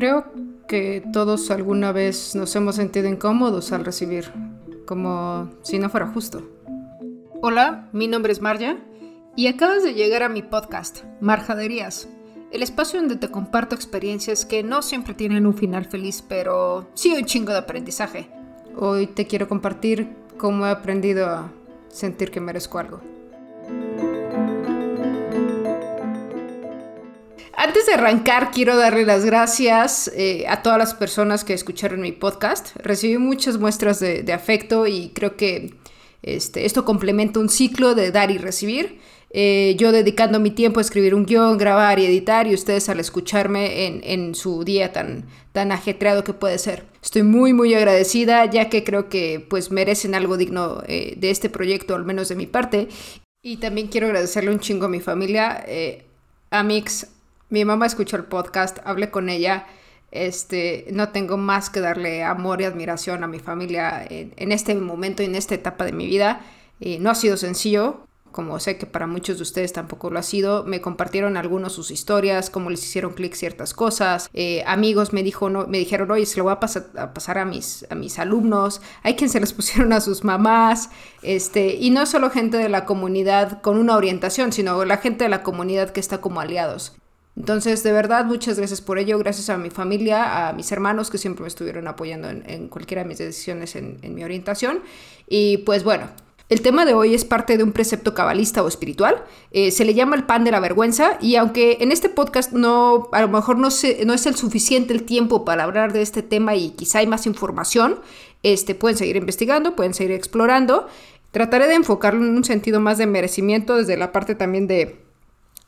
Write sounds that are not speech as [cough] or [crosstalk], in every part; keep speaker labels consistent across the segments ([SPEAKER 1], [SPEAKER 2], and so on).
[SPEAKER 1] Creo que todos alguna vez nos hemos sentido incómodos al recibir, como si no fuera justo. Hola, mi nombre es Marja y acabas de llegar a mi podcast, Marjaderías, el espacio donde te comparto experiencias que no siempre tienen un final feliz, pero sí un chingo de aprendizaje. Hoy te quiero compartir cómo he aprendido a sentir que merezco algo. Antes de arrancar, quiero darle las gracias eh, a todas las personas que escucharon mi podcast. Recibí muchas muestras de, afecto y creo que este, esto complementa un ciclo de dar y recibir. Eh, yo dedicando mi tiempo a escribir un guion, grabar y editar y ustedes al escucharme en, su día tan, tan ajetreado que puede ser. Estoy muy muy agradecida ya que creo que pues merecen algo digno eh, de este proyecto, al menos de mi parte. Y también quiero agradecerle un chingo a mi familia, a Mix, mi mamá escuchó el podcast, hablé con ella. Este, no tengo más que darle amor y admiración a mi familia en, este momento y en esta etapa de mi vida. no ha sido sencillo, como sé que para muchos de ustedes tampoco lo ha sido. Me compartieron algunos sus historias, cómo les hicieron clic ciertas cosas. Eh, amigos me, dijo, no, me dijeron, oye, se lo voy a, pasar a, mis, a mis alumnos. Hay quien se les [laughs] pusieron a sus mamás. Este, y no solo gente de la comunidad con una orientación, sino la gente de la comunidad que está como aliados. Entonces, de verdad, muchas gracias por ello, gracias a mi familia, a mis hermanos que siempre me estuvieron apoyando en, cualquiera de mis decisiones en, mi orientación. Y pues bueno, el tema de hoy es parte de un precepto cabalista o espiritual. Eh, se le llama el pan de la vergüenza y aunque en este podcast no, a lo mejor no, no es el suficiente el tiempo para hablar de este tema y quizá hay más información, este, pueden seguir investigando, pueden seguir explorando. Trataré de enfocarlo en un sentido más de merecimiento desde la parte también de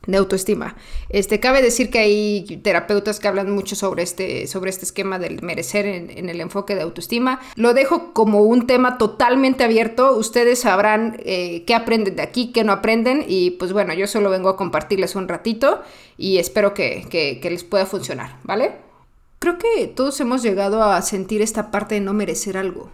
[SPEAKER 1] de autoestima. Este, cabe decir que hay terapeutas que hablan mucho sobre este, sobre este esquema del merecer en, el enfoque de autoestima. Lo dejo como un tema totalmente abierto. Ustedes sabrán eh, qué aprenden de aquí, qué no aprenden. Y pues bueno, yo solo vengo a compartirles un ratito y espero que, que les pueda funcionar, ¿vale? Creo que todos hemos llegado a sentir esta parte de no merecer algo.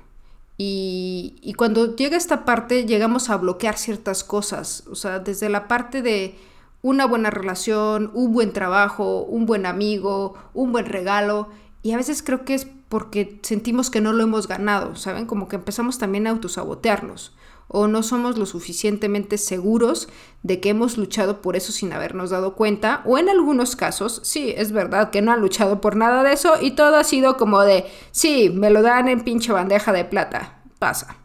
[SPEAKER 1] Y, y cuando llega esta parte llegamos a bloquear ciertas cosas. O sea, desde la parte de una buena relación, un buen trabajo, un buen amigo, un buen regalo. Y a veces creo que es porque sentimos que no lo hemos ganado, ¿saben? Como que empezamos también a autosabotearnos o no somos lo suficientemente seguros de que hemos luchado por eso sin habernos dado cuenta, o en algunos casos, sí, es verdad que no han luchado por nada de eso y todo ha sido como de, sí, me lo dan en pinche bandeja de plata, pasa.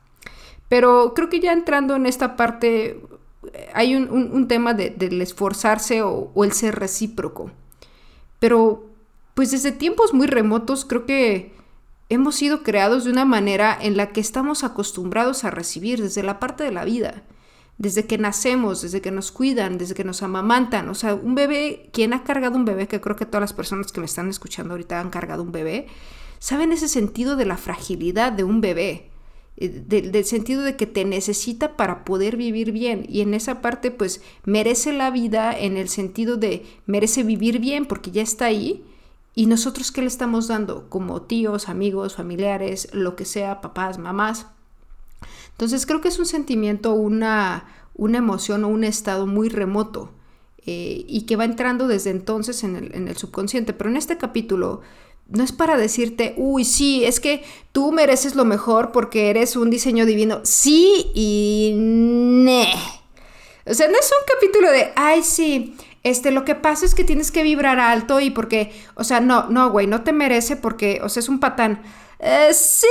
[SPEAKER 1] Pero creo que ya entrando en esta parte hay un, tema de, del esforzarse o, el ser recíproco. Pero, pues desde tiempos muy remotos creo que hemos sido creados de una manera en la que estamos acostumbrados a recibir desde la parte de la vida. Desde que nacemos, desde que nos cuidan, desde que nos amamantan. O sea, un bebé, quien ha cargado un bebé, que creo que todas las personas que me están escuchando ahorita han cargado un bebé, saben ese sentido de la fragilidad de un bebé eh, del sentido de que te necesita para poder vivir bien y en esa parte pues merece la vida en el sentido de merece vivir bien porque ya está ahí y nosotros qué le estamos dando como tíos, amigos, familiares, lo que sea, papás, mamás. Entonces creo que es un sentimiento, una, una emoción o un estado muy remoto eh, y que va entrando desde entonces en el, en el subconsciente. Pero en este capítulo no es para decirte, uy, sí, es que tú mereces lo mejor porque eres un diseño divino. Sí y ne. O sea, no es un capítulo de, ay, sí, este, lo que pasa es que tienes que vibrar alto y porque, o sea, no, no, güey, no te merece porque, o sea, es un patán. Eh, sí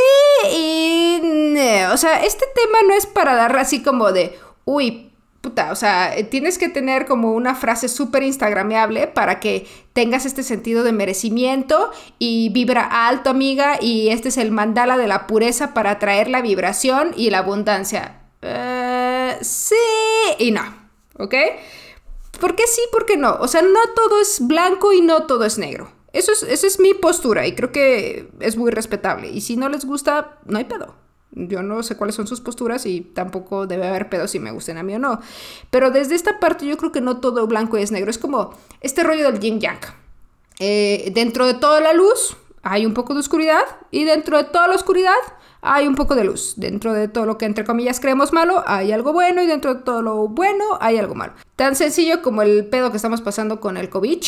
[SPEAKER 1] y ne. O sea, este tema no es para dar así como de, uy, puta, o sea, eh, tienes que tener como una frase súper instagrameable para que tengas este sentido de merecimiento y vibra alto, amiga, y este es el mandala de la pureza para atraer la vibración y la abundancia. Eh, sí y no, ¿ok? ¿Por qué sí? ¿Por qué no? O sea, no todo es blanco y no todo es negro. Eso es, esa es mi postura y creo que es muy respetable. Y si no les gusta, no hay pedo. Yo no sé cuáles son sus posturas y tampoco debe haber pedo si me gusten a mí o no. Pero desde esta parte yo creo que no todo blanco es negro. Es como este rollo del yin yang. Eh, dentro de toda la luz hay un poco de oscuridad y dentro de toda la oscuridad hay un poco de luz. Dentro de todo lo que entre comillas creemos malo hay algo bueno y dentro de todo lo bueno hay algo malo. Tan sencillo como el pedo que estamos pasando con el COVID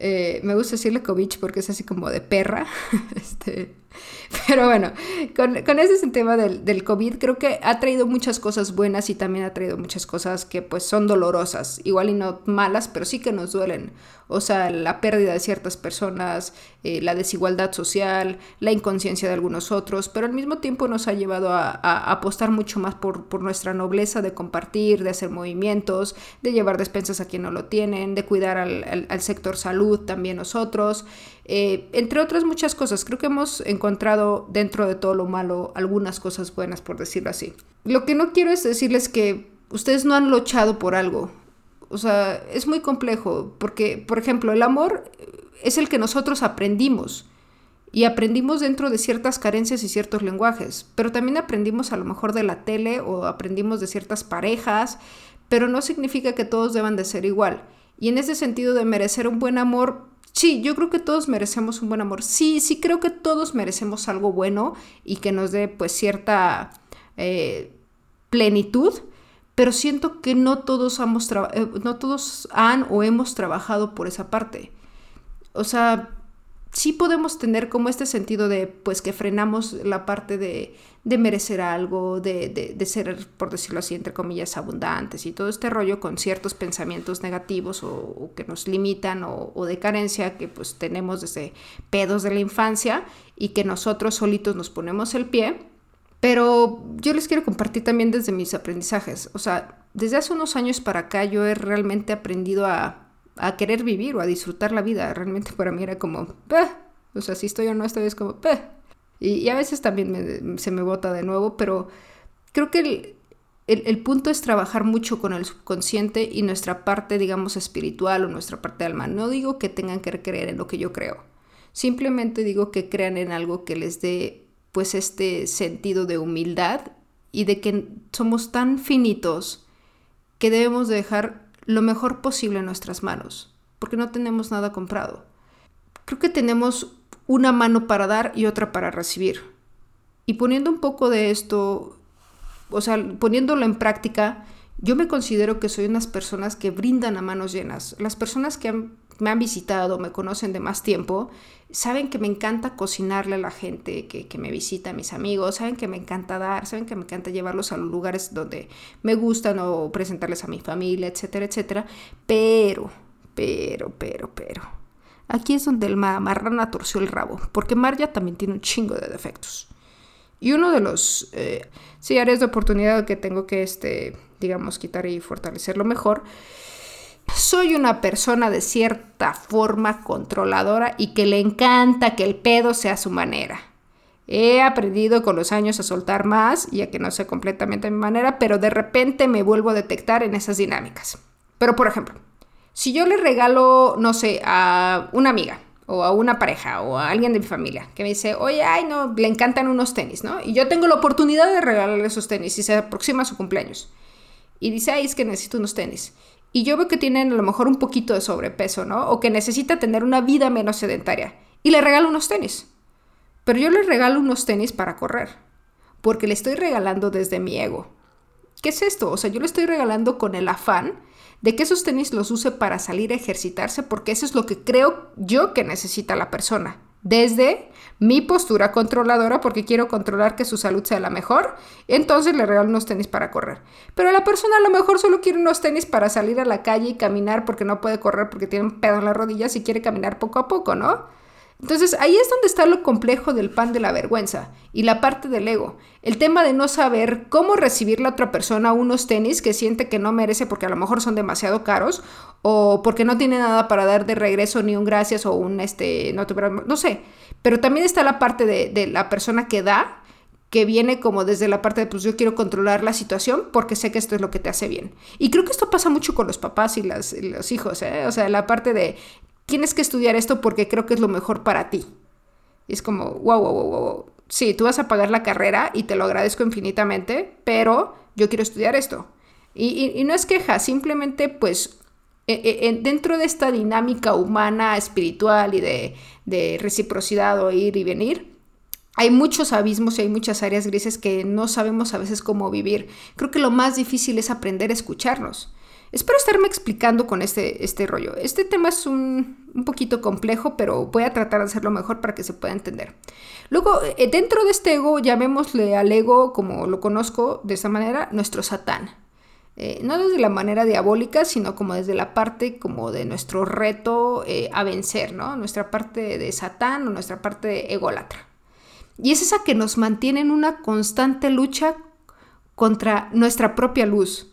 [SPEAKER 1] Eh, me gusta decirle covich porque es así como de perra. [laughs] este, [laughs] pero bueno, con, con ese tema del, del, COVID, creo que ha traído muchas cosas buenas y también ha traído muchas cosas que pues son dolorosas, igual y no malas, pero sí que nos duelen. O sea, la pérdida de ciertas personas, eh, la desigualdad social, la inconsciencia de algunos otros, pero al mismo tiempo nos ha llevado a, apostar mucho más por, por, nuestra nobleza de compartir, de hacer movimientos, de llevar despensas a quien no lo tienen, de cuidar al, al sector salud también nosotros. Eh, entre otras muchas cosas. Creo que hemos encontrado dentro de todo lo malo algunas cosas buenas, por decirlo así. Lo que no quiero es decirles que ustedes no han luchado por algo. O sea, es muy complejo, porque, por ejemplo, el amor es el que nosotros aprendimos. Y aprendimos dentro de ciertas carencias y ciertos lenguajes, pero también aprendimos a lo mejor de la tele o aprendimos de ciertas parejas, pero no significa que todos deban de ser igual. Y en ese sentido de merecer un buen amor, Sí, yo creo que todos merecemos un buen amor. Sí, sí creo que todos merecemos algo bueno y que nos dé pues cierta eh, plenitud, pero siento que no todos, hemos eh, no todos han o hemos trabajado por esa parte. O sea, sí podemos tener como este sentido de, pues, que frenamos la parte de, de merecer algo, de, de, ser, por decirlo así, entre comillas, abundantes y todo este rollo con ciertos pensamientos negativos o, o que nos limitan o, o, de carencia que pues tenemos desde pedos de la infancia y que nosotros solitos nos ponemos el pie. Pero yo les quiero compartir también desde mis aprendizajes. O sea, desde hace unos años para acá yo he realmente aprendido a a querer vivir o a disfrutar la vida. Realmente para mí era como, o sea, si estoy o no estoy, es como, y, y, a veces también se me bota de nuevo, pero creo que el, el, punto es trabajar mucho con el subconsciente y nuestra parte, digamos, espiritual o nuestra parte alma. No digo que tengan que creer en lo que yo creo, simplemente digo que crean en algo que les dé pues este sentido de humildad y de que somos tan finitos que debemos de dejar lo mejor posible en nuestras manos, porque no tenemos nada comprado. Creo que tenemos una mano para dar y otra para recibir. Y poniendo un poco de esto, o sea, poniéndolo en práctica, yo me considero que soy unas personas que brindan a manos llenas. Las personas que me han visitado, me conocen de más tiempo, saben que me encanta cocinarle a la gente que, que, me visita, a mis amigos, saben que me encanta dar, saben que me encanta llevarlos a los lugares donde me gustan o presentarles a mi familia, etcétera, etcétera. Pero, pero, pero, pero. Aquí es donde el marrana torció el rabo, porque Marja también tiene un chingo de defectos. Y uno de los eh, sí, áreas de oportunidad que tengo que, este, digamos, quitar y fortalecerlo mejor soy una persona de cierta forma controladora y que le encanta que el pedo sea su manera. He aprendido con los años a soltar más y a que no sea completamente mi manera, pero de repente me vuelvo a detectar en esas dinámicas. Pero por ejemplo, si yo le regalo, no sé, a una amiga o a una pareja o a alguien de mi familia que me dice, oye, ay, no, le encantan unos tenis, ¿no? Y yo tengo la oportunidad de regalarle esos tenis y se aproxima su cumpleaños. Y dice, ay, es que necesito unos tenis y yo veo que tienen a lo mejor un poquito de sobrepeso, ¿no? O que necesita tener una vida menos sedentaria. Y le regalo unos tenis. Pero yo le regalo unos tenis para correr. Porque le estoy regalando desde mi ego. ¿Qué es esto? O sea, yo le estoy regalando con el afán de que esos tenis los use para salir a ejercitarse porque eso es lo que creo yo que necesita la persona desde mi postura controladora porque quiero controlar que su salud sea la mejor, entonces le regalo unos tenis para correr. Pero la persona a lo mejor solo quiere unos tenis para salir a la calle y caminar porque no puede correr porque tiene un pedo en las rodillas y quiere caminar poco a poco, ¿no? Entonces ahí es donde está lo complejo del pan de la vergüenza y la parte del ego. El tema de no saber cómo recibir la otra persona unos tenis que siente que no merece porque a lo mejor son demasiado caros o porque no tiene nada para dar de regreso ni un gracias o un este, no, no sé. Pero también está la parte de, de la persona que da que viene como desde la parte de pues yo quiero controlar la situación porque sé que esto es lo que te hace bien. Y creo que esto pasa mucho con los papás y, las, y los hijos, ¿eh? o sea, la parte de tienes que estudiar esto porque creo que es lo mejor para ti. Y es como, wow, wow, wow, wow. Sí, tú vas a pagar la carrera y te lo agradezco infinitamente, pero yo quiero estudiar esto. Y, y, y no es queja, simplemente pues e, e, dentro de esta dinámica humana, espiritual y de, de reciprocidad o ir y venir, hay muchos abismos y hay muchas áreas grises que no sabemos a veces cómo vivir. Creo que lo más difícil es aprender a escucharnos. Espero estarme explicando con este, este rollo. Este tema es un, un, poquito complejo, pero voy a tratar de hacerlo mejor para que se pueda entender. Luego, eh, dentro de este ego, llamémosle al ego, como lo conozco de esa manera, nuestro satán. Eh, no desde la manera diabólica, sino como desde la parte como de nuestro reto eh, a vencer, ¿no? Nuestra parte de satán o nuestra parte de ególatra. Y es esa que nos mantiene en una constante lucha contra nuestra propia luz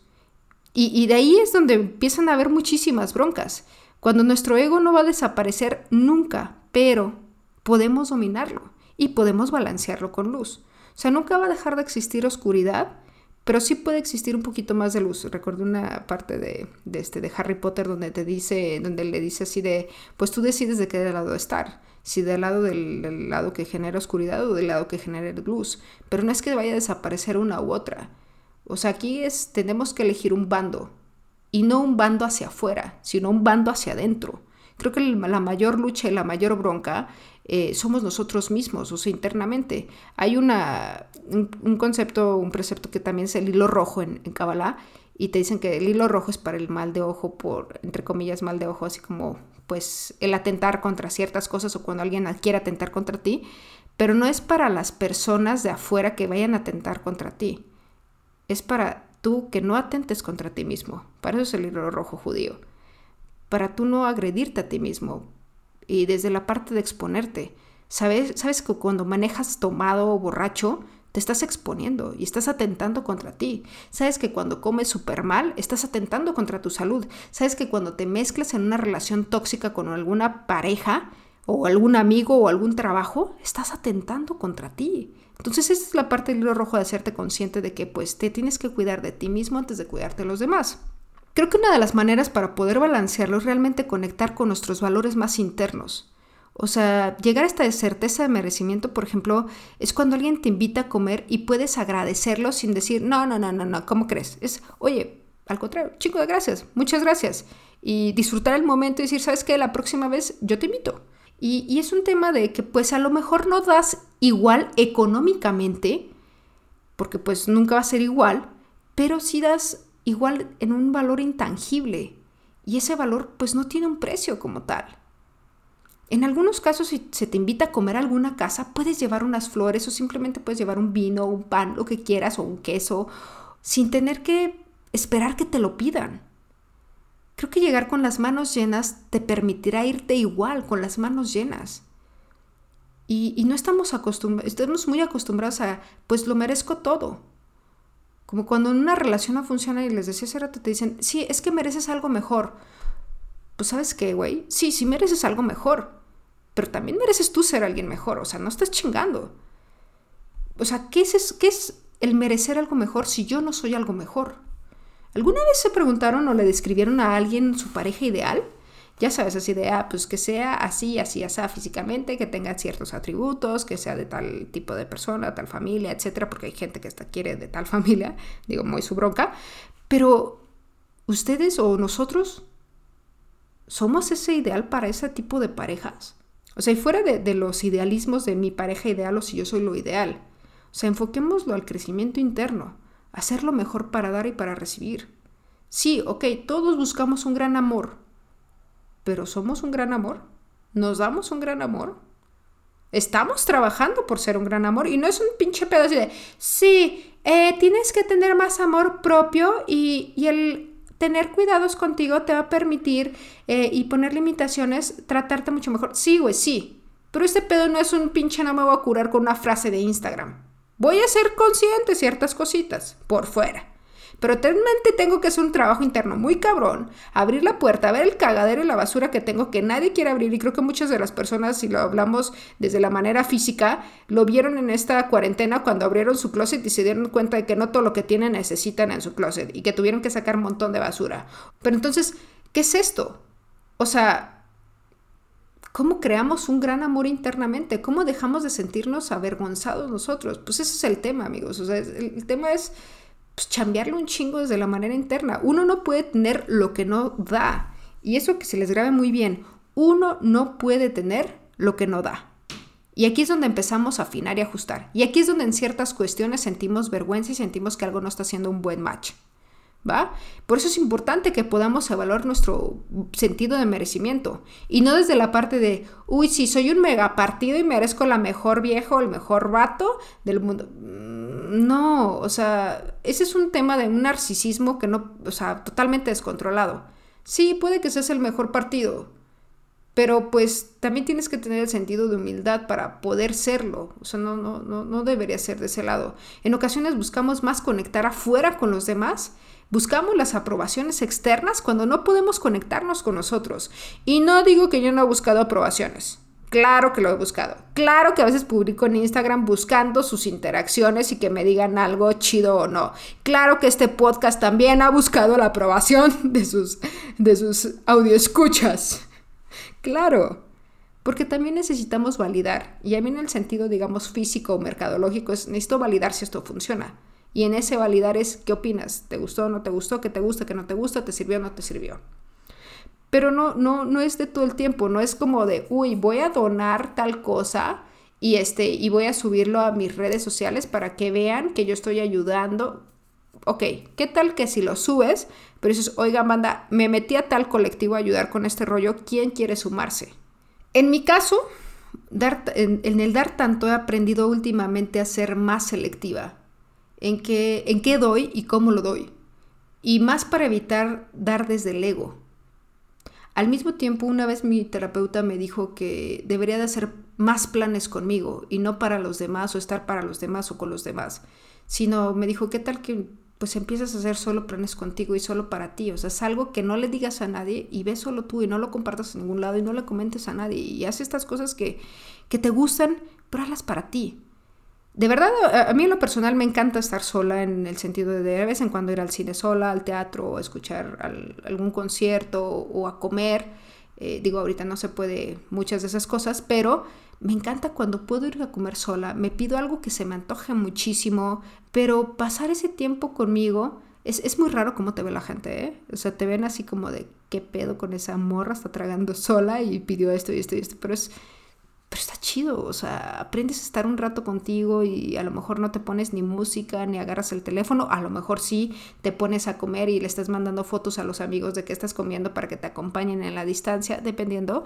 [SPEAKER 1] y, de ahí es donde empiezan a haber muchísimas broncas, cuando nuestro ego no va a desaparecer nunca, pero podemos dominarlo y podemos balancearlo con luz. O sea, nunca va a dejar de existir oscuridad, pero sí puede existir un poquito más de luz. Recuerdo una parte de, este, de Harry Potter donde te dice, donde le dice así de, pues tú decides de qué lado estar, si del lado del, del lado que genera oscuridad o del lado que genera luz. Pero no es que vaya a desaparecer una u otra. O sea, aquí es, tenemos que elegir un bando y no un bando hacia afuera, sino un bando hacia adentro. Creo que la mayor lucha y la mayor bronca eh, somos nosotros mismos, o sea, internamente. Hay una, un, concepto, un precepto que también es el hilo rojo en, en Kabbalah, y te dicen que el hilo rojo es para el mal de ojo, por, entre comillas, mal de ojo, así como, pues, el atentar contra ciertas cosas o cuando alguien quiere atentar contra ti, pero no es para las personas de afuera que vayan a atentar contra ti es para tú que no atentes contra ti mismo. Para eso es el hilo rojo judío. Para tú no agredirte a ti mismo. Y desde la parte de exponerte. ¿Sabes, sabes que cuando manejas tomado o borracho, te estás exponiendo y estás atentando contra ti. Sabes que cuando comes súper mal, estás atentando contra tu salud. Sabes que cuando te mezclas en una relación tóxica con alguna pareja o algún amigo o algún trabajo, estás atentando contra ti. Entonces esa es la parte del hilo rojo de hacerte consciente de que pues te tienes que cuidar de ti mismo antes de cuidarte de los demás. Creo que una de las maneras para poder balancearlo es realmente conectar con nuestros valores más internos. O sea, llegar a esta certeza de merecimiento, por ejemplo, es cuando alguien te invita a comer y puedes agradecerlo sin decir, no, no, no, no, no, ¿cómo crees? Es, oye, al contrario, chico de gracias, muchas gracias. Y disfrutar el momento y decir, ¿sabes qué? La próxima vez yo te invito. Y, es un tema de que pues a lo mejor no das igual económicamente, porque pues nunca va a ser igual, pero sí das igual en un valor intangible. Y ese valor pues no tiene un precio como tal. En algunos casos, si se te invita a comer a alguna casa, puedes llevar unas flores o simplemente puedes llevar un vino, un pan, lo que quieras, o un queso, sin tener que esperar que te lo pidan. Creo que llegar con las manos llenas te permitirá irte igual, con las manos llenas. Y, no estamos acostumbrados, estamos muy acostumbrados a, pues lo merezco todo. Como cuando en una relación no funciona y les decía hace rato, te dicen, sí, es que mereces algo mejor. Pues sabes qué, güey, sí, sí mereces algo mejor, pero también mereces tú ser alguien mejor, o sea, no estás chingando. O sea, ¿qué es, qué es el merecer algo mejor si yo no soy algo mejor? ¿Alguna vez se preguntaron o le describieron a alguien su pareja ideal? Ya sabes, así de, ah, pues que sea así, así, así físicamente, que tenga ciertos atributos, que sea de tal tipo de persona, tal familia, etcétera, porque hay gente que hasta quiere de tal [laughs] familia, digo, muy su bronca. Pero, ¿ustedes o nosotros somos ese ideal para ese tipo de parejas? O sea, y fuera de, de los idealismos de mi pareja ideal o si yo soy lo ideal. O sea, enfoquémoslo al crecimiento interno hacer lo mejor para dar y para recibir. Sí, ok, todos buscamos un gran amor, pero ¿somos un gran amor? ¿Nos damos un gran amor? Estamos trabajando por ser un gran amor y no es un pinche pedo así de, sí, eh, tienes que tener más amor propio y, el tener cuidados contigo te va a permitir eh, y poner limitaciones, tratarte mucho mejor. Sí, güey, sí. Pero este pedo no es un pinche no me voy a curar con una frase de Instagram. Voy a ser consciente de ciertas cositas por fuera. Pero realmente tengo que hacer un trabajo interno muy cabrón, abrir la puerta, ver el cagadero y la basura que tengo que nadie quiere abrir y creo que muchas de las personas, si lo hablamos desde la manera física, lo vieron en esta cuarentena cuando abrieron su closet y se dieron cuenta de que no todo lo que tienen necesitan en su closet y que tuvieron que sacar un montón de basura. Pero entonces, ¿qué es esto? O sea, ¿Cómo creamos un gran amor internamente? ¿Cómo dejamos de sentirnos avergonzados nosotros? Pues ese es el tema, amigos. O sea, el, tema es pues, chambearlo un chingo desde la manera interna. Uno no puede tener lo que no da. Y eso que se les grabe muy bien. Uno no puede tener lo que no da. Y aquí es donde empezamos a afinar y ajustar. Y aquí es donde en ciertas cuestiones sentimos vergüenza y sentimos que algo no está haciendo un buen match. ¿Va? Por eso es importante que podamos evaluar nuestro sentido de merecimiento y no desde la parte de, uy, si soy un mega partido y merezco la mejor vieja o el mejor vato del mundo. Mm, no, o sea, ese es un tema de un narcisismo que no, o sea, totalmente descontrolado. Sí, puede que seas el mejor partido, pero pues también tienes que tener el sentido de humildad para poder serlo. O sea, no, no, no, no debería ser de ese lado. En ocasiones buscamos más conectar afuera con los demás. Buscamos las aprobaciones externas cuando no podemos conectarnos con nosotros. Y no digo que yo no he buscado aprobaciones. Claro que lo he buscado. Claro que a veces publico en Instagram buscando sus interacciones y que me digan algo chido o no. Claro que este podcast también ha buscado la aprobación [laughs] de sus, de sus escuchas. Claro, porque también necesitamos validar. Y a mí en el sentido, digamos, físico o mercadológico, es necesito validar si esto funciona. Y en ese validar es, ¿qué opinas? ¿Te gustó o no te gustó? ¿Qué te gusta? ¿Qué no te gusta? ¿Te sirvió o no te sirvió? Pero no, no, no es de todo el tiempo, no es como de, uy, voy a donar tal cosa y, este, y voy a subirlo a mis redes sociales para que vean que yo estoy ayudando. Ok, ¿qué tal que si lo subes, pero dices, oiga, manda, me metí a tal colectivo a ayudar con este rollo, ¿quién quiere sumarse? En mi caso, dar, en, el dar tanto he aprendido últimamente a ser más selectiva en qué, en qué doy y cómo lo doy. Y más para evitar dar desde el ego. Al mismo tiempo, una vez mi terapeuta me dijo que debería de hacer más planes conmigo y no para los demás o estar para los demás o con los demás, sino me dijo, ¿qué tal que pues empiezas a hacer solo planes contigo y solo para ti. O sea, es algo que no le digas a nadie y ves solo tú y no lo compartas en ningún lado y no le comentes a nadie. Y haz estas cosas que, que te gustan, pero hazlas para ti. De verdad, a, mí en lo personal me encanta estar sola en el sentido de de vez en cuando ir al cine sola, al teatro, o escuchar algún concierto o a comer. Eh, digo, ahorita no se puede muchas de esas cosas, pero me encanta cuando puedo ir a comer sola, me pido algo que se me antoje muchísimo, pero pasar ese tiempo conmigo es, es muy raro cómo te ve la gente, ¿eh? O sea, te ven así como de qué pedo con esa morra, está tragando sola y pidió esto y esto y esto, pero es, pero está chido, o sea, aprendes a estar un rato contigo y a lo mejor no te pones ni música ni agarras el teléfono, a lo mejor sí te pones a comer y le estás mandando fotos a los amigos de que estás comiendo para que te acompañen en la distancia, dependiendo.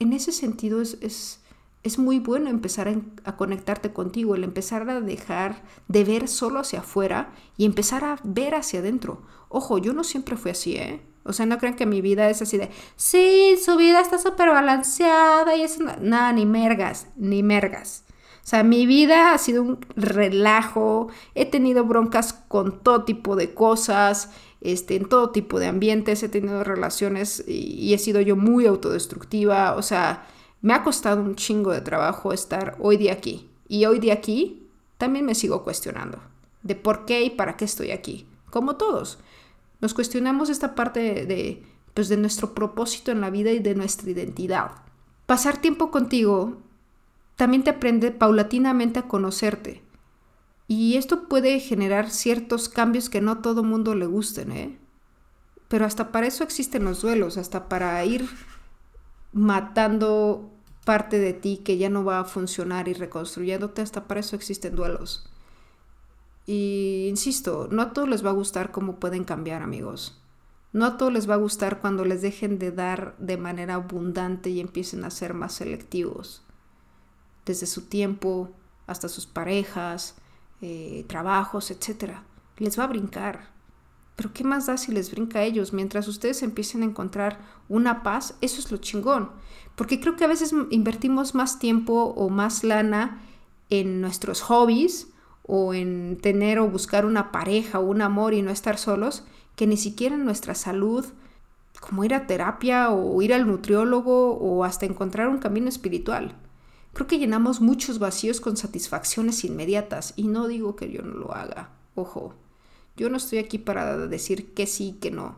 [SPEAKER 1] En ese sentido es, es es muy bueno empezar a, conectarte contigo, el empezar a dejar de ver solo hacia afuera y empezar a ver hacia adentro. Ojo, yo no siempre fui así, ¿eh? O sea, no crean que mi vida es así de, sí, su vida está súper balanceada y es nada, ni mergas, ni mergas. O sea, mi vida ha sido un relajo, he tenido broncas con todo tipo de cosas, este, en todo tipo de ambientes, he tenido relaciones y he sido yo muy autodestructiva, o sea, me ha costado un chingo de trabajo estar hoy día aquí. Y hoy día aquí también me sigo cuestionando de por qué y para qué estoy aquí. Como todos, nos cuestionamos esta parte de, pues, de nuestro propósito en la vida y de nuestra identidad. Pasar tiempo contigo también te aprende paulatinamente a conocerte. Y esto puede generar ciertos cambios que no todo mundo le gusten, ¿eh? Pero hasta para eso existen los duelos, hasta para ir matando parte de ti que ya no va a funcionar y reconstruyéndote, hasta para eso existen duelos. Y insisto, no a todos les va a gustar cómo pueden cambiar, amigos. No a todos les va a gustar cuando les dejen de dar de manera abundante y empiecen a ser más selectivos. Desde su tiempo hasta sus parejas, eh, trabajos, etc. Les va a brincar. Pero ¿qué más da si les brinca a ellos? Mientras ustedes empiecen a encontrar una paz, eso es lo chingón. Porque creo que a veces invertimos más tiempo o más lana en nuestros hobbies o en tener o buscar una pareja o un amor y no estar solos, que ni siquiera en nuestra salud, como ir a terapia o ir al nutriólogo o hasta encontrar un camino espiritual. Creo que llenamos muchos vacíos con satisfacciones inmediatas y no digo que yo no lo haga, ojo, yo no estoy aquí para decir que sí, que no.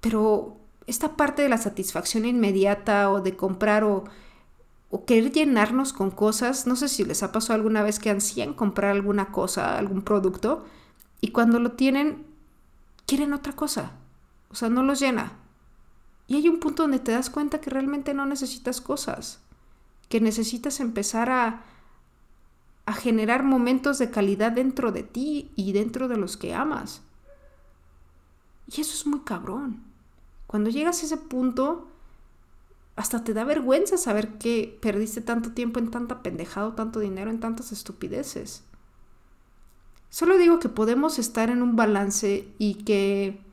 [SPEAKER 1] Pero esta parte de la satisfacción inmediata o de comprar o, o querer llenarnos con cosas, no sé si les ha pasado alguna vez que ansían comprar alguna cosa, algún producto, y cuando lo tienen, quieren otra cosa. O sea, no los llena. Y hay un punto donde te das cuenta que realmente no necesitas cosas, que necesitas empezar a, a generar momentos de calidad dentro de ti y dentro de los que amas. Y eso es muy cabrón. Cuando llegas a ese punto, hasta te da vergüenza saber que perdiste tanto tiempo en tanta pendejada, tanto dinero en tantas estupideces. Solo digo que podemos estar en un balance y que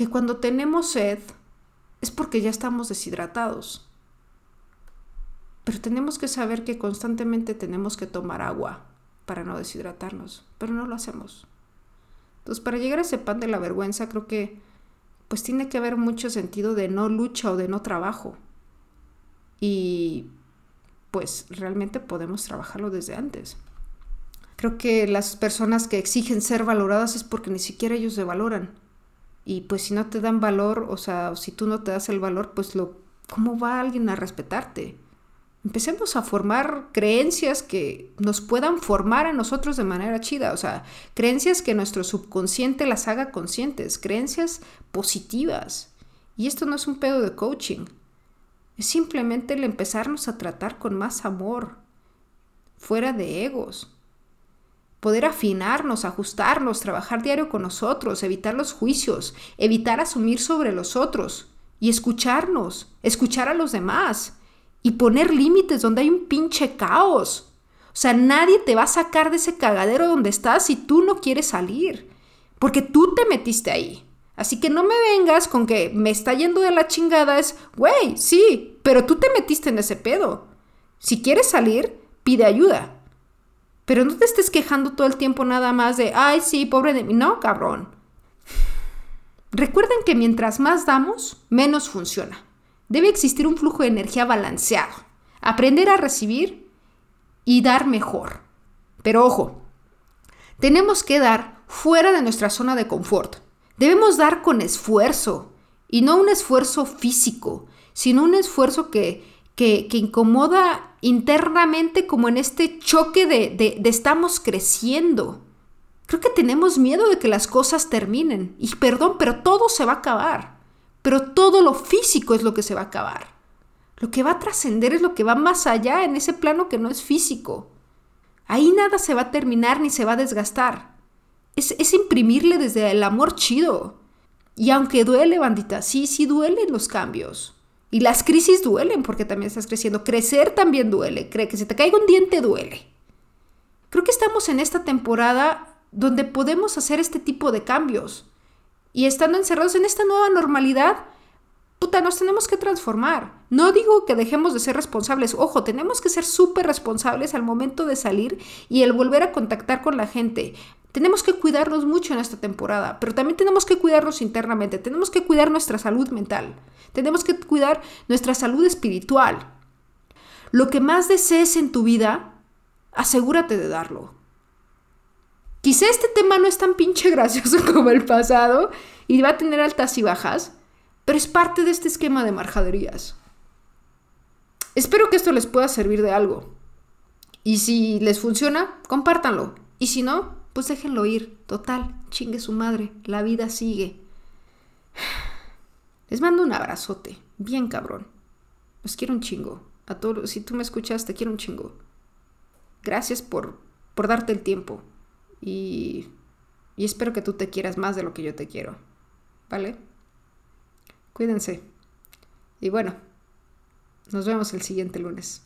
[SPEAKER 1] que cuando tenemos sed es porque ya estamos deshidratados. Pero tenemos que saber que constantemente tenemos que tomar agua para no deshidratarnos, pero no lo hacemos. Entonces, para llegar a ese pan de la vergüenza, creo que pues tiene que haber mucho sentido de no lucha o de no trabajo. Y pues realmente podemos trabajarlo desde antes. Creo que las personas que exigen ser valoradas es porque ni siquiera ellos se valoran. Y pues si no te dan valor, o sea, si tú no te das el valor, pues lo, ¿cómo va alguien a respetarte? Empecemos a formar creencias que nos puedan formar a nosotros de manera chida, o sea, creencias que nuestro subconsciente las haga conscientes, creencias positivas. Y esto no es un pedo de coaching, es simplemente el empezarnos a tratar con más amor, fuera de egos poder afinarnos, ajustarnos, trabajar diario con nosotros, evitar los juicios, evitar asumir sobre los otros y escucharnos, escuchar a los demás y poner límites donde hay un pinche caos. O sea, nadie te va a sacar de ese cagadero donde estás si tú no quieres salir, porque tú te metiste ahí. Así que no me vengas con que me está yendo de la chingada, es, güey, sí, pero tú te metiste en ese pedo. Si quieres salir, pide ayuda. Pero no te estés quejando todo el tiempo nada más de, ay, sí, pobre de mí. No, cabrón. Recuerden que mientras más damos, menos funciona. Debe existir un flujo de energía balanceado. Aprender a recibir y dar mejor. Pero ojo, tenemos que dar fuera de nuestra zona de confort. Debemos dar con esfuerzo y no un esfuerzo físico, sino un esfuerzo que, que, incomoda internamente como en este choque de, de, estamos creciendo. Creo que tenemos miedo de que las cosas terminen. Y perdón, pero todo se va a acabar. Pero todo lo físico es lo que se va a acabar. Lo que va a trascender es lo que va más allá en ese plano que no es físico. Ahí nada se va a terminar ni se va a desgastar. Es, es imprimirle desde el amor chido. Y aunque duele, bandita, sí, sí duelen los cambios. Y las crisis duelen porque también estás creciendo. Crecer también duele. Cree que se te caiga un diente duele. Creo que estamos en esta temporada donde podemos hacer este tipo de cambios. Y estando encerrados en esta nueva normalidad, puta, nos tenemos que transformar. No digo que dejemos de ser responsables. Ojo, tenemos que ser súper responsables al momento de salir y el volver a contactar con la gente. Tenemos que cuidarnos mucho en esta temporada, pero también tenemos que cuidarnos internamente, tenemos que cuidar nuestra salud mental, tenemos que cuidar nuestra salud espiritual. Lo que más desees en tu vida, asegúrate de darlo. Este tema no es tan pinche gracioso [laughs] como el pasado y va a tener altas y bajas, pero es parte de este esquema de marjaderías. Espero que esto les pueda servir de algo. Y si les funciona, compártanlo. Y si no, pues déjenlo ir. Total, chingue su madre, la vida sigue. [sighs] Les mando un abrazote, bien cabrón. Los quiero un chingo. A todos, si tú me escuchas, te quiero un chingo. Gracias por, por darte el tiempo. Y, espero que tú te quieras más de lo que yo te quiero. ¿Vale? Cuídense. Y bueno, nos vemos el siguiente lunes.